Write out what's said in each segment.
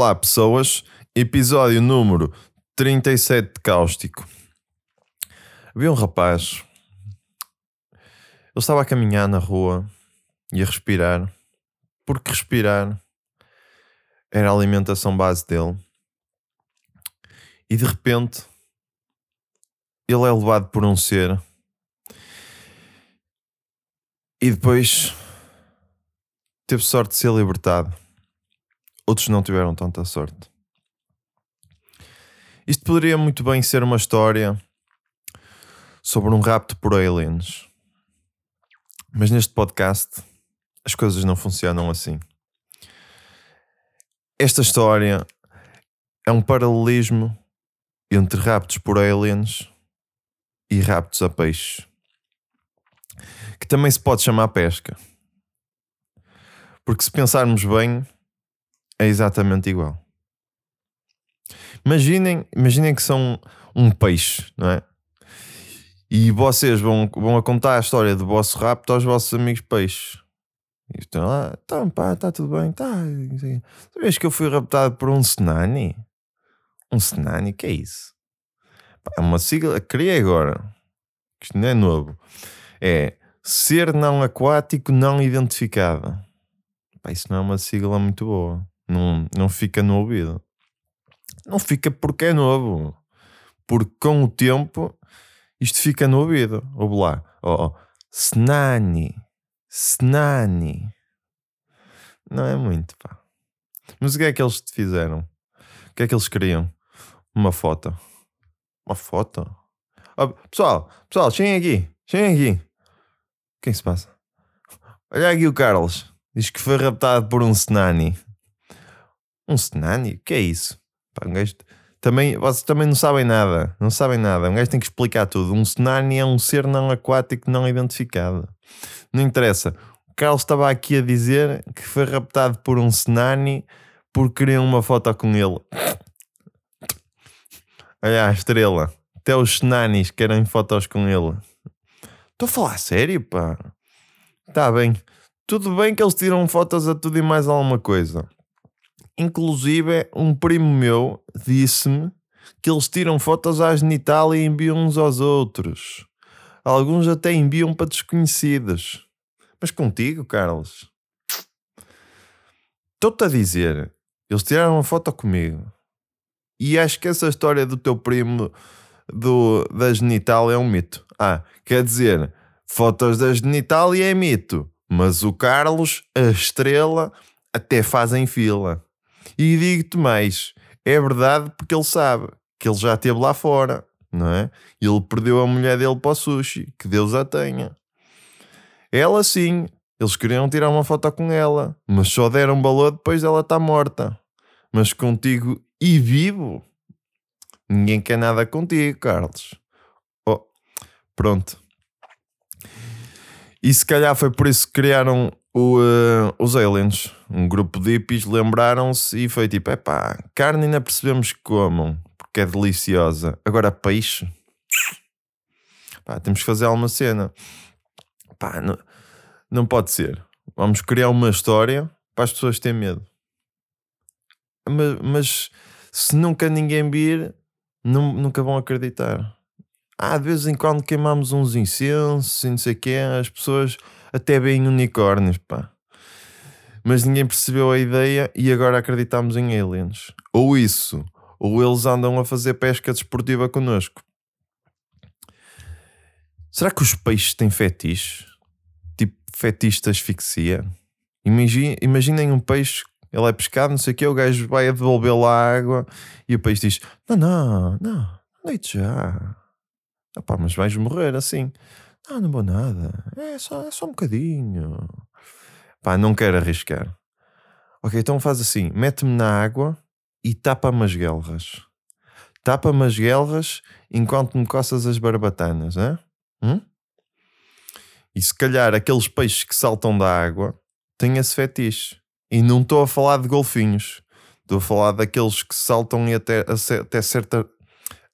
Olá, pessoas. Episódio número 37 de Cáustico. Havia um rapaz. Ele estava a caminhar na rua e a respirar. Porque respirar era a alimentação base dele. E de repente ele é levado por um ser. E depois teve sorte de ser libertado. Outros não tiveram tanta sorte. Isto poderia muito bem ser uma história sobre um rapto por aliens. Mas neste podcast as coisas não funcionam assim. Esta história é um paralelismo entre raptos por aliens e raptos a peixes, que também se pode chamar pesca. Porque se pensarmos bem, é exatamente igual. Imaginem, imaginem que são um peixe, não é? E vocês vão, vão a contar a história do vosso rapto aos vossos amigos peixes. E estão lá, tá, pá, está tudo bem, tá. Sabes que eu fui raptado por um Senani? Um Senani? que é isso? Pá, é uma sigla, criei agora. Isto não é novo. É ser não aquático não identificado. Pá, isso não é uma sigla muito boa. Não, não fica no ouvido. Não fica porque é novo. Porque com o tempo isto fica no ouvido. Ouve lá. Oh, oh. Snani. Snani. Não é muito, pá. Mas o que é que eles te fizeram? O que é que eles queriam? Uma foto. Uma foto? Oh, pessoal, pessoal, cheguem aqui. Cheguem aqui. O que é que se passa? Olha aqui o Carlos. Diz que foi raptado por um Snani. Um Senani? O que é isso? Pá, um gajo... Também, vocês também não sabem nada. Não sabem nada. Um gajo tem que explicar tudo. Um Senani é um ser não aquático não identificado. Não interessa. O Carlos estava aqui a dizer que foi raptado por um Senani porque queriam uma foto com ele. Olha a estrela. Até os Senanis querem fotos com ele. Estou a falar sério, pá. Está bem. Tudo bem que eles tiram fotos a tudo e mais alguma coisa. Inclusive, um primo meu disse-me que eles tiram fotos à genital e enviam uns aos outros. Alguns até enviam para desconhecidos. Mas contigo, Carlos? Estou-te a dizer, eles tiraram uma foto comigo. E acho que essa história do teu primo do, da genital é um mito. Ah, quer dizer, fotos da genital é mito. Mas o Carlos, a estrela, até fazem fila. E digo-te mais, é verdade porque ele sabe que ele já esteve lá fora, não é? Ele perdeu a mulher dele para o sushi, que Deus a tenha. Ela sim, eles queriam tirar uma foto com ela, mas só deram valor depois dela estar morta. Mas contigo e vivo, ninguém quer nada contigo, Carlos. Oh, pronto. E se calhar foi por isso que criaram o, uh, os aliens, um grupo de hippies, lembraram-se e foi tipo: epá, carne ainda percebemos que comam, porque é deliciosa. Agora, peixe, pá, temos que fazer alguma cena. Pá, não, não pode ser. Vamos criar uma história para as pessoas terem medo. Mas, mas se nunca ninguém vir, não, nunca vão acreditar. Ah, de vez em quando queimamos uns incensos e não sei o quê, as pessoas até bem unicórnios, pá. Mas ninguém percebeu a ideia e agora acreditamos em aliens. Ou isso, ou eles andam a fazer pesca desportiva connosco. Será que os peixes têm fetiche? Tipo fetiche asfixia? Imaginem, imaginem um peixe, ele é pescado, não sei o que, o gajo vai a devolvê-lo à água e o peixe diz: Não, não, não, deite já. Ah, mas vais morrer assim. Ah, não vou nada. É só, é só um bocadinho. Pá, não quero arriscar. Ok, então faz assim: mete-me na água e tapa-me as guelras. Tapa-me as guelras enquanto me coças as barbatanas, é? Hum? E se calhar aqueles peixes que saltam da água têm esse fetiche. E não estou a falar de golfinhos. Estou a falar daqueles que saltam e até, até, certa,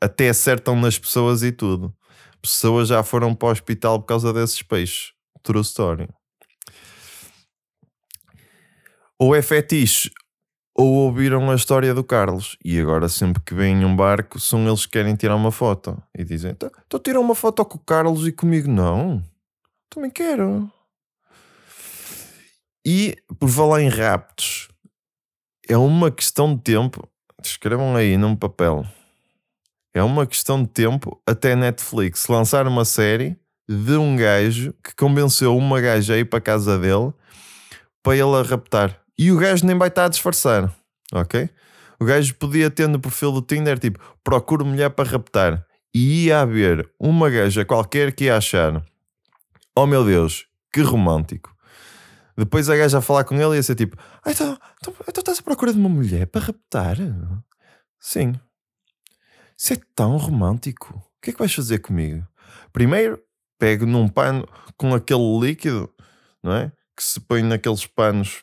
até acertam nas pessoas e tudo pessoas já foram para o hospital por causa desses peixes. True story. Ou é fetiche ou ouviram a história do Carlos. E agora, sempre que vem um barco, são eles que querem tirar uma foto. E dizem: Então, então tira uma foto com o Carlos e comigo não. Também quero. E por falar em raptos, é uma questão de tempo. Escrevam aí num papel. É uma questão de tempo até Netflix lançar uma série de um gajo que convenceu uma gaja a ir para a casa dele para ele a raptar. E o gajo nem vai estar a disfarçar, ok? O gajo podia ter no perfil do Tinder tipo, procuro mulher para raptar. E ia haver uma gaja qualquer que ia achar, oh meu Deus, que romântico. Depois a gaja a falar com ele ia ser tipo, ah, então, então, então estás à procura de uma mulher para raptar? Sim. Isso é tão romântico. O que é que vais fazer comigo? Primeiro, pego num pano com aquele líquido, não é? Que se põe naqueles panos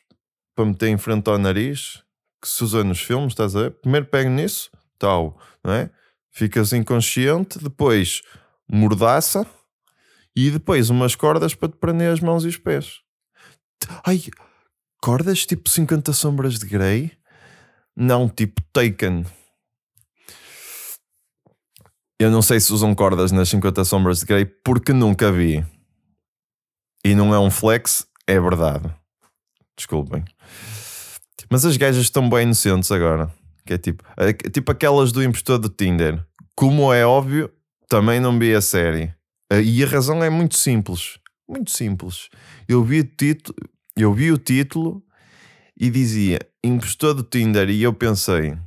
para meter em frente ao nariz, que se usa nos filmes, estás a ver? Primeiro pego nisso, tal, não é? Ficas inconsciente, depois mordaça e depois umas cordas para te prender as mãos e os pés. Ai, cordas tipo 50 sombras de Grey? Não, tipo Taken. Eu não sei se usam cordas nas 50 sombras de Grey porque nunca vi. E não é um flex, é verdade. Desculpem. Mas as gajas estão bem inocentes agora. Que é tipo, é tipo aquelas do impostor do Tinder. Como é óbvio, também não vi a série. E a razão é muito simples. Muito simples. Eu vi o título, eu vi o título e dizia impostor do Tinder e eu pensei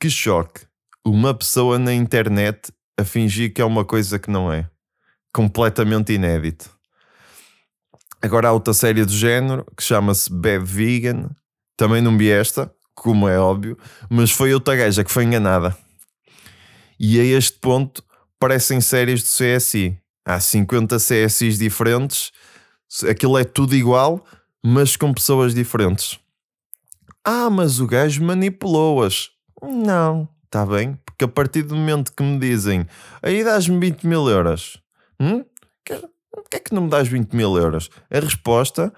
que choque uma pessoa na internet a fingir que é uma coisa que não é. Completamente inédito. Agora há outra série do género que chama-se Bad Vegan. Também não vi esta, como é óbvio, mas foi outra gaja que foi enganada. E a este ponto parecem séries do CSI. Há 50 CSIs diferentes, aquilo é tudo igual, mas com pessoas diferentes. Ah, mas o gajo manipulou-as. Não, está bem, porque a partir do momento que me dizem aí dás-me 20 mil euros, hum? Porquê é que não me dás 20 mil euros? A resposta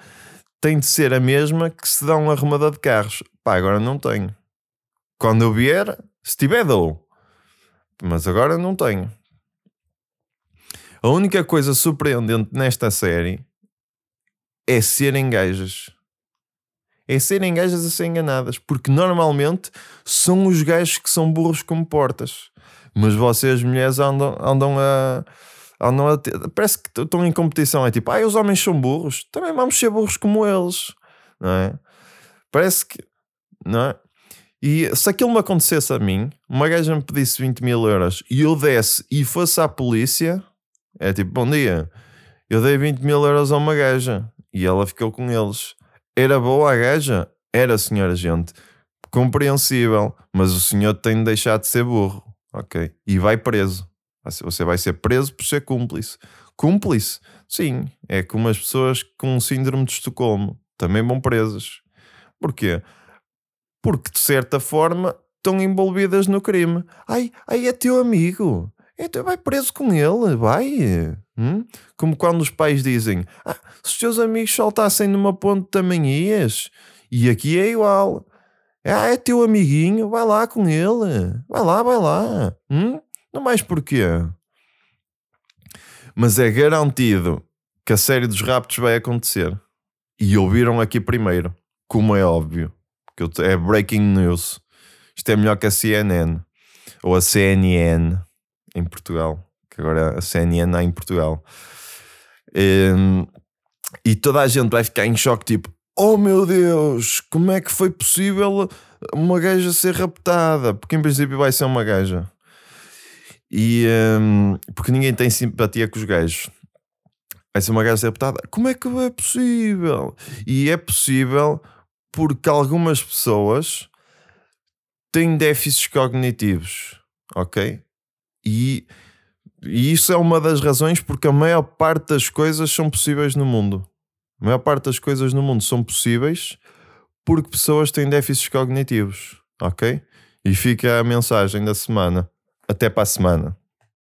tem de ser a mesma que se dá um arrumador de carros. Pá, agora não tenho. Quando eu vier, se tiver, dou. Mas agora não tenho. A única coisa surpreendente nesta série é serem gajas é serem gajas a ser enganadas, porque normalmente são os gajos que são burros como portas. Mas vocês, mulheres, andam, andam a. Andam a ter, parece que estão em competição. É tipo, ah, os homens são burros, também vamos ser burros como eles, não é? Parece que, não é? E se aquilo me acontecesse a mim, uma gaja me pedisse 20 mil euros e eu desse e fosse à polícia, é tipo, bom dia, eu dei 20 mil euros a uma gaja e ela ficou com eles. Era boa a gaja? Era, senhora gente. Compreensível, mas o senhor tem de deixar de ser burro, ok? E vai preso. Você vai ser preso por ser cúmplice. Cúmplice? Sim, é como as pessoas com síndrome de Estocolmo. Também vão presas. Porquê? Porque de certa forma estão envolvidas no crime. Ai, ai é teu amigo. Então vai preso com ele, vai. Hum? Como quando os pais dizem: ah, se os teus amigos saltassem numa ponte também ias. E aqui é igual. Ah, é teu amiguinho, vai lá com ele. Vai lá, vai lá. Hum? Não mais porquê. Mas é garantido que a série dos raptos vai acontecer. E ouviram aqui primeiro, como é óbvio. Que é breaking news. Isto é melhor que a CNN ou a CNN em Portugal, que agora a CNN há em Portugal. Um, e toda a gente vai ficar em choque, tipo, oh meu Deus, como é que foi possível uma gaja ser raptada? Porque em princípio vai ser uma gaja. E um, porque ninguém tem simpatia com os gajos. Vai ser uma gaja ser raptada. Como é que é possível? E é possível porque algumas pessoas têm déficits cognitivos, ok? E, e isso é uma das razões porque a maior parte das coisas são possíveis no mundo. A maior parte das coisas no mundo são possíveis porque pessoas têm déficits cognitivos, ok? E fica a mensagem da semana. Até para a semana.